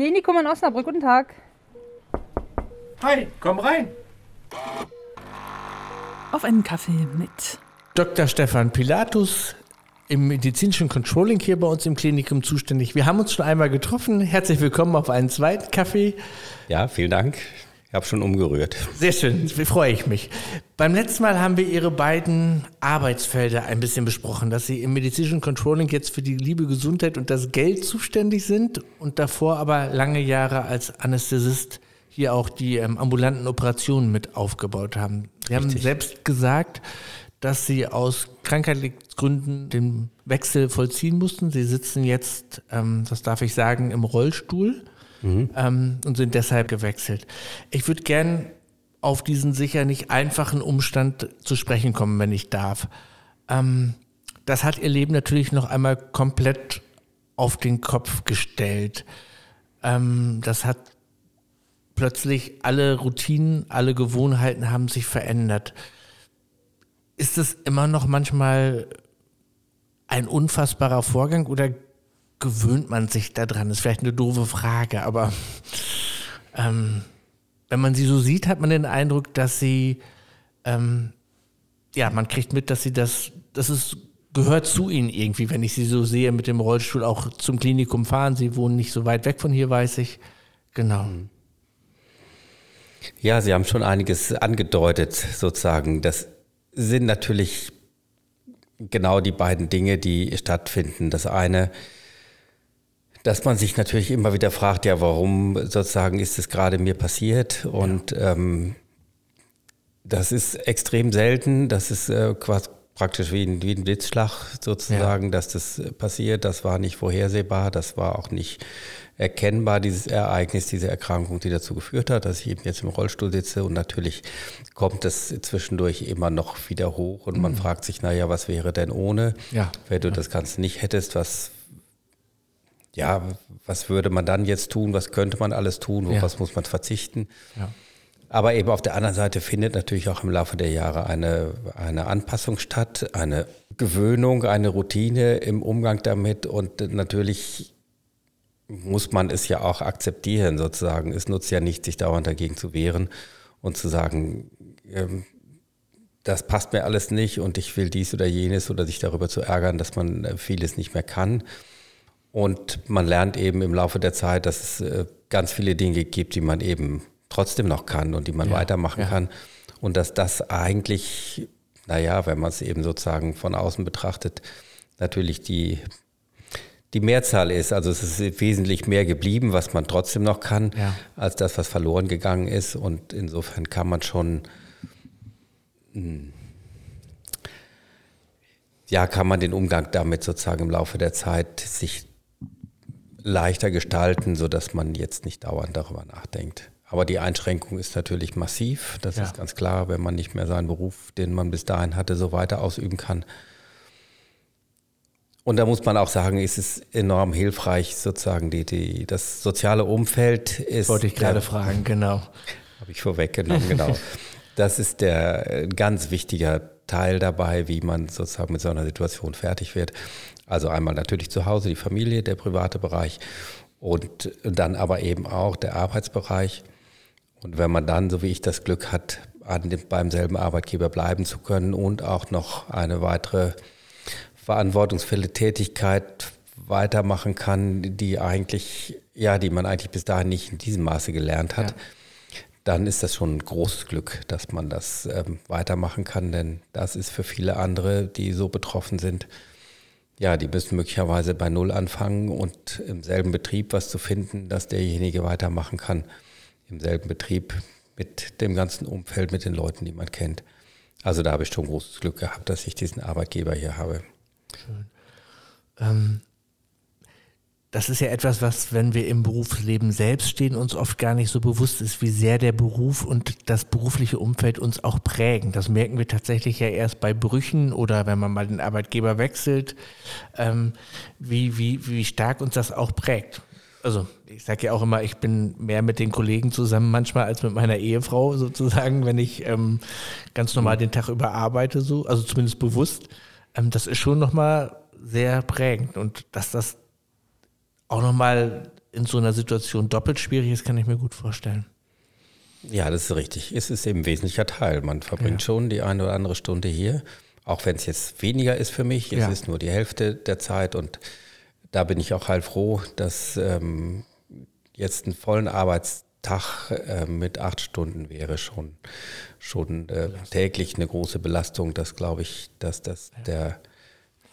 Klinikum in Osnabrück. Guten Tag. Hi, komm rein. Auf einen Kaffee mit Dr. Stefan Pilatus im medizinischen Controlling hier bei uns im Klinikum zuständig. Wir haben uns schon einmal getroffen. Herzlich willkommen auf einen zweiten Kaffee. Ja, vielen Dank. Ich habe schon umgerührt. Sehr schön, freue ich mich. Beim letzten Mal haben wir Ihre beiden Arbeitsfelder ein bisschen besprochen, dass Sie im medizinischen Controlling jetzt für die liebe Gesundheit und das Geld zuständig sind und davor aber lange Jahre als Anästhesist hier auch die ähm, ambulanten Operationen mit aufgebaut haben. Sie haben selbst gesagt, dass Sie aus Krankheitsgründen den Wechsel vollziehen mussten. Sie sitzen jetzt, ähm, das darf ich sagen, im Rollstuhl mhm. ähm, und sind deshalb gewechselt. Ich würde gern auf diesen sicher nicht einfachen Umstand zu sprechen kommen, wenn ich darf. Ähm, das hat ihr Leben natürlich noch einmal komplett auf den Kopf gestellt. Ähm, das hat plötzlich alle Routinen, alle Gewohnheiten haben sich verändert. Ist es immer noch manchmal ein unfassbarer Vorgang oder gewöhnt man sich daran? Ist vielleicht eine doofe Frage, aber ähm, wenn man sie so sieht, hat man den Eindruck, dass sie, ähm, ja, man kriegt mit, dass sie das, das ist, gehört zu ihnen irgendwie, wenn ich sie so sehe mit dem Rollstuhl auch zum Klinikum fahren. Sie wohnen nicht so weit weg von hier, weiß ich. Genau. Ja, Sie haben schon einiges angedeutet, sozusagen. Das sind natürlich genau die beiden Dinge, die stattfinden. Das eine, dass man sich natürlich immer wieder fragt, ja, warum sozusagen ist es gerade mir passiert? Und ja. ähm, das ist extrem selten. Das ist äh, quasi praktisch wie ein, wie ein Blitzschlag sozusagen, ja. dass das passiert. Das war nicht vorhersehbar, das war auch nicht erkennbar, dieses Ereignis, diese Erkrankung, die dazu geführt hat, dass ich eben jetzt im Rollstuhl sitze. Und natürlich kommt es zwischendurch immer noch wieder hoch und man mhm. fragt sich, naja, was wäre denn ohne? Ja. Wenn du ja. das Ganze nicht hättest, was ja, was würde man dann jetzt tun, was könnte man alles tun, auf ja. was muss man verzichten. Ja. Aber eben auf der anderen Seite findet natürlich auch im Laufe der Jahre eine, eine Anpassung statt, eine Gewöhnung, eine Routine im Umgang damit und natürlich muss man es ja auch akzeptieren sozusagen. Es nutzt ja nicht, sich dauernd dagegen zu wehren und zu sagen, ähm, das passt mir alles nicht und ich will dies oder jenes oder sich darüber zu ärgern, dass man äh, vieles nicht mehr kann. Und man lernt eben im Laufe der Zeit, dass es äh, ganz viele Dinge gibt, die man eben trotzdem noch kann und die man ja, weitermachen ja. kann. Und dass das eigentlich, naja, wenn man es eben sozusagen von außen betrachtet, natürlich die, die Mehrzahl ist. Also es ist wesentlich mehr geblieben, was man trotzdem noch kann, ja. als das, was verloren gegangen ist. Und insofern kann man schon, hm, ja, kann man den Umgang damit sozusagen im Laufe der Zeit sich leichter gestalten, sodass man jetzt nicht dauernd darüber nachdenkt. Aber die Einschränkung ist natürlich massiv. Das ja. ist ganz klar, wenn man nicht mehr seinen Beruf, den man bis dahin hatte, so weiter ausüben kann. Und da muss man auch sagen, ist es enorm hilfreich, sozusagen, die, die, das soziale Umfeld ist. Wollte ich gerade fragen, genau. Habe ich vorweggenommen, genau. das ist der ganz wichtiger Teil dabei, wie man sozusagen mit so einer Situation fertig wird. Also einmal natürlich zu Hause die Familie, der private Bereich und dann aber eben auch der Arbeitsbereich. Und wenn man dann, so wie ich das Glück hat, an dem, beim selben Arbeitgeber bleiben zu können und auch noch eine weitere verantwortungsvolle Tätigkeit weitermachen kann, die eigentlich, ja, die man eigentlich bis dahin nicht in diesem Maße gelernt hat, ja. dann ist das schon ein großes Glück, dass man das ähm, weitermachen kann, denn das ist für viele andere, die so betroffen sind, ja, die müssen möglicherweise bei Null anfangen und im selben Betrieb was zu finden, dass derjenige weitermachen kann. Im selben Betrieb mit dem ganzen Umfeld, mit den Leuten, die man kennt. Also da habe ich schon großes Glück gehabt, dass ich diesen Arbeitgeber hier habe. Schön. Ähm, das ist ja etwas, was, wenn wir im Berufsleben selbst stehen, uns oft gar nicht so bewusst ist, wie sehr der Beruf und das berufliche Umfeld uns auch prägen. Das merken wir tatsächlich ja erst bei Brüchen oder wenn man mal den Arbeitgeber wechselt, ähm, wie, wie, wie stark uns das auch prägt. Also ich sage ja auch immer, ich bin mehr mit den Kollegen zusammen manchmal als mit meiner Ehefrau sozusagen, wenn ich ähm, ganz normal den Tag über arbeite, so, also zumindest bewusst. Ähm, das ist schon nochmal sehr prägend und dass das auch nochmal in so einer Situation doppelt schwierig ist, kann ich mir gut vorstellen. Ja, das ist richtig. Es ist eben ein wesentlicher Teil. Man verbringt ja. schon die eine oder andere Stunde hier, auch wenn es jetzt weniger ist für mich. Es ja. ist nur die Hälfte der Zeit und da bin ich auch halt froh, dass ähm, jetzt einen vollen Arbeitstag äh, mit acht Stunden wäre schon, schon äh, täglich eine große Belastung. Das glaube ich, dass das der,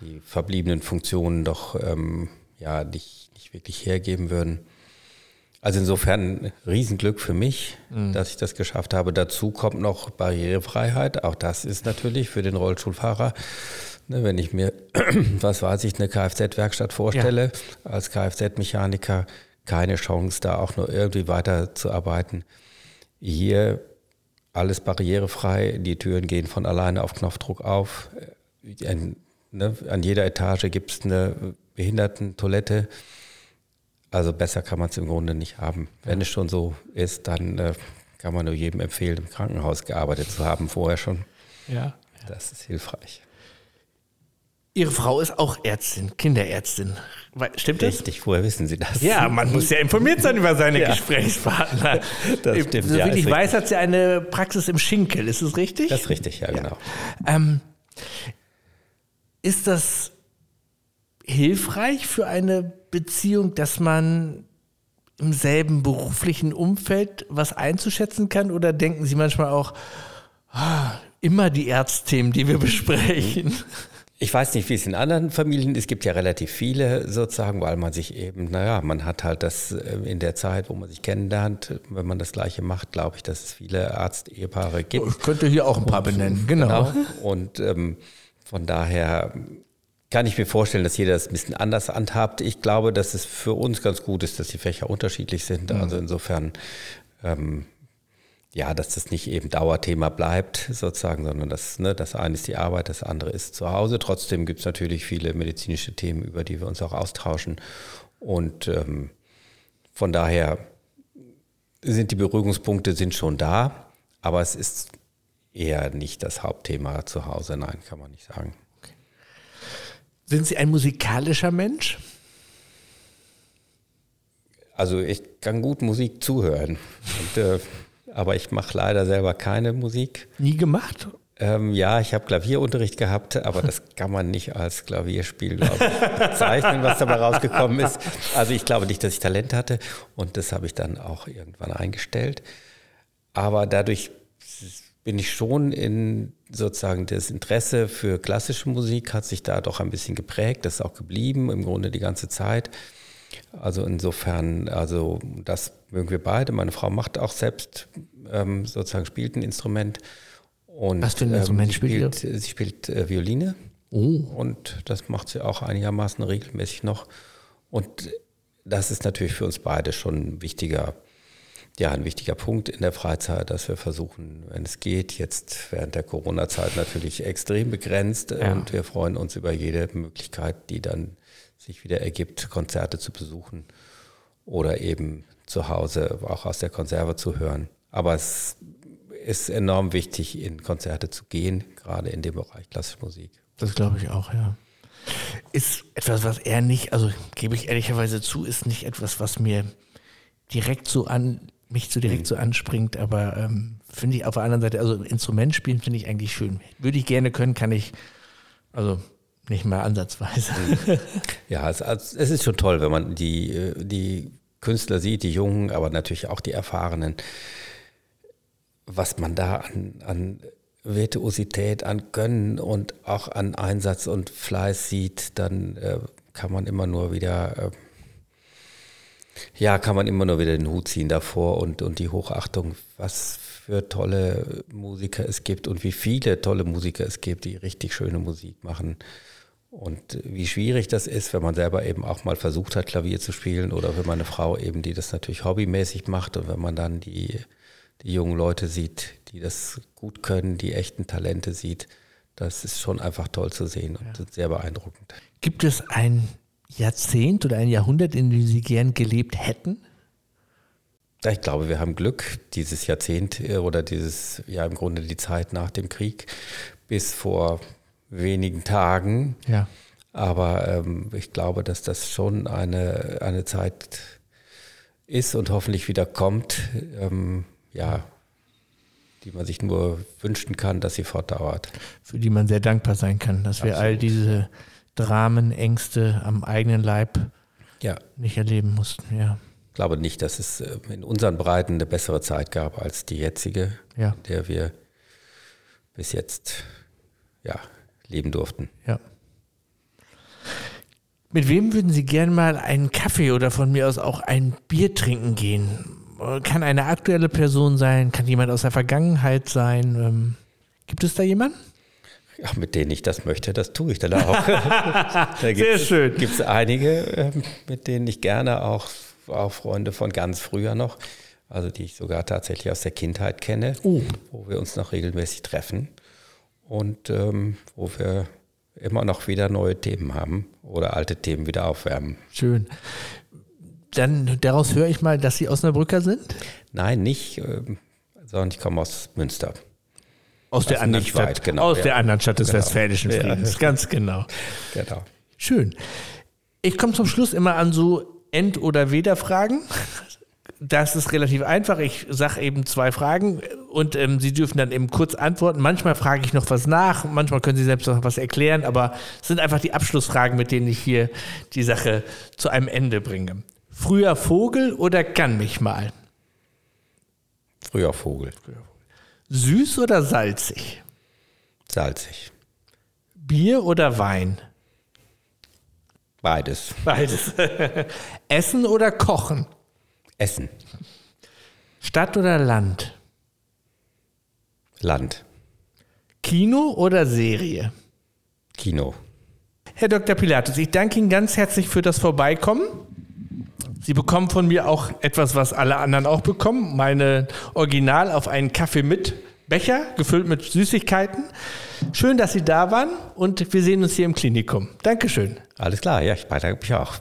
die verbliebenen Funktionen doch ähm, ja nicht, nicht wirklich hergeben würden. Also insofern Riesenglück für mich, mhm. dass ich das geschafft habe. Dazu kommt noch Barrierefreiheit. Auch das ist natürlich für den Rollstuhlfahrer, ne, wenn ich mir, was weiß ich, eine Kfz-Werkstatt vorstelle, ja. als Kfz-Mechaniker keine Chance, da auch nur irgendwie weiterzuarbeiten. Hier alles barrierefrei, die Türen gehen von alleine auf Knopfdruck auf. An, ne, an jeder Etage gibt es eine Behindertentoilette. Also besser kann man es im Grunde nicht haben. Wenn es schon so ist, dann äh, kann man nur jedem empfehlen, im Krankenhaus gearbeitet zu haben, vorher schon. Ja. Das ist hilfreich. Ihre Frau ist auch Ärztin, Kinderärztin. Stimmt das? Richtig, woher wissen Sie das? Ja, man muss ja informiert sein über seine ja. Gesprächspartner. Das stimmt, so, ja, ich weiß, hat sie eine Praxis im Schinkel, ist es richtig? Das ist richtig, ja, ja. genau. Ähm, ist das hilfreich für eine Beziehung, dass man im selben beruflichen Umfeld was einzuschätzen kann? Oder denken Sie manchmal auch, ah, immer die Ärztthemen, die wir besprechen? Ich weiß nicht, wie es in anderen Familien ist. Es gibt ja relativ viele sozusagen, weil man sich eben, naja, man hat halt das äh, in der Zeit, wo man sich kennenlernt, wenn man das Gleiche macht, glaube ich, dass es viele Arzt-Ehepaare gibt. Ich könnte hier auch ein paar benennen, genau. genau. Und ähm, von daher kann ich mir vorstellen, dass jeder das ein bisschen anders handhabt. Ich glaube, dass es für uns ganz gut ist, dass die Fächer unterschiedlich sind. Mhm. Also insofern, ähm, ja, dass das nicht eben Dauerthema bleibt, sozusagen, sondern dass ne, das eine ist die Arbeit, das andere ist zu Hause. Trotzdem gibt es natürlich viele medizinische Themen, über die wir uns auch austauschen. Und ähm, von daher sind die Beruhigungspunkte sind schon da, aber es ist eher nicht das Hauptthema zu Hause. Nein, kann man nicht sagen. Sind Sie ein musikalischer Mensch? Also ich kann gut Musik zuhören, und, äh, aber ich mache leider selber keine Musik. Nie gemacht? Ähm, ja, ich habe Klavierunterricht gehabt, aber das kann man nicht als Klavierspiel ich, bezeichnen, was dabei rausgekommen ist. Also ich glaube nicht, dass ich Talent hatte und das habe ich dann auch irgendwann eingestellt. Aber dadurch bin ich schon in sozusagen das Interesse für klassische Musik hat sich da doch ein bisschen geprägt. Das ist auch geblieben im Grunde die ganze Zeit. Also insofern, also das mögen wir beide. Meine Frau macht auch selbst ähm, sozusagen spielt ein Instrument. Und, Was für ein Instrument ähm, spielt sie? Spielt, sie spielt äh, Violine. Oh. Und das macht sie auch einigermaßen regelmäßig noch. Und das ist natürlich für uns beide schon ein wichtiger ja, ein wichtiger Punkt in der Freizeit, dass wir versuchen, wenn es geht, jetzt während der Corona-Zeit natürlich extrem begrenzt ja. und wir freuen uns über jede Möglichkeit, die dann sich wieder ergibt, Konzerte zu besuchen oder eben zu Hause auch aus der Konserve zu hören. Aber es ist enorm wichtig, in Konzerte zu gehen, gerade in dem Bereich klassische Musik. Das glaube ich auch, ja. Ist etwas, was er nicht, also gebe ich ehrlicherweise zu, ist nicht etwas, was mir direkt so an mich so direkt mhm. so anspringt, aber ähm, finde ich auf der anderen Seite, also Instrument spielen finde ich eigentlich schön. Würde ich gerne können, kann ich, also nicht mal ansatzweise. Mhm. Ja, es, es ist schon toll, wenn man die, äh, die Künstler sieht, die Jungen, aber natürlich auch die Erfahrenen, was man da an, an Virtuosität, an Gönnen und auch an Einsatz und Fleiß sieht, dann äh, kann man immer nur wieder äh, ja, kann man immer nur wieder den Hut ziehen davor und, und die Hochachtung, was für tolle Musiker es gibt und wie viele tolle Musiker es gibt, die richtig schöne Musik machen. Und wie schwierig das ist, wenn man selber eben auch mal versucht hat, Klavier zu spielen oder wenn man eine Frau eben, die das natürlich hobbymäßig macht und wenn man dann die, die jungen Leute sieht, die das gut können, die echten Talente sieht, das ist schon einfach toll zu sehen und ja. sehr beeindruckend. Gibt es ein Jahrzehnt oder ein Jahrhundert, in dem Sie gern gelebt hätten? Ich glaube, wir haben Glück, dieses Jahrzehnt äh, oder dieses, ja im Grunde die Zeit nach dem Krieg bis vor wenigen Tagen. Ja. Aber ähm, ich glaube, dass das schon eine, eine Zeit ist und hoffentlich wieder kommt, ähm, ja, die man sich nur wünschen kann, dass sie fortdauert. Für die man sehr dankbar sein kann, dass wir all diese Dramen, Ängste am eigenen Leib Ja, nicht erleben mussten. Ja, ich glaube nicht, dass es äh, in unseren Breiten eine bessere Zeit gab als die jetzige, ja, in der wir bis jetzt ja, leben durften. ja. Mit wem würden Sie gern mal einen Kaffee oder von mir aus auch ein Bier trinken gehen? Kann eine aktuelle Person sein, kann jemand aus der Vergangenheit sein. Ähm, gibt es da jemanden? Ja, mit denen ich das möchte, das tue ich dann auch. da Sehr schön. Gibt es einige, ähm, mit denen ich gerne auch, auch Freunde von ganz früher noch, also die ich sogar tatsächlich aus der Kindheit kenne, Oh. wo wir uns noch regelmäßig treffen und ähm, wo wir immer noch wieder neue Themen haben oder alte Themen wieder aufwärmen. Schön. Dann daraus höre ich mal, dass Sie Osnabrücker sind? Nein, nicht, ähm, sondern ich komme aus Münster. Aus der anderen Stadt. weit, genau, Aus ja. der anderen Stadt des Genau. Westfälischen Ja. Friedens, ganz genau. Genau. Schön. Ich komme zum Schluss immer an so End- oder Weder-Fragen. Das ist relativ einfach. Ich sage eben zwei Fragen und ähm, Sie dürfen dann eben kurz antworten. Manchmal frage ich noch was nach, manchmal können Sie selbst noch was erklären, aber es sind einfach die Abschlussfragen, mit denen ich hier die Sache zu einem Ende bringe. Früher Vogel oder kann mich mal? Früher Vogel, Süß oder salzig? salzig, Bier oder Wein? beides. Beides. Essen oder kochen? Essen, Stadt oder Land? Land, Kino oder Serie? Kino. Herr Dr. Pilatus, ich danke Ihnen ganz herzlich für das Vorbeikommen. Sie bekommen von mir auch etwas, was alle anderen auch bekommen. Meine Original auf einen Kaffee mit Becher, gefüllt mit Süßigkeiten. Schön, dass Sie da waren und wir sehen uns hier im Klinikum. Dankeschön. Alles klar, ja, ich bedanke mich auch.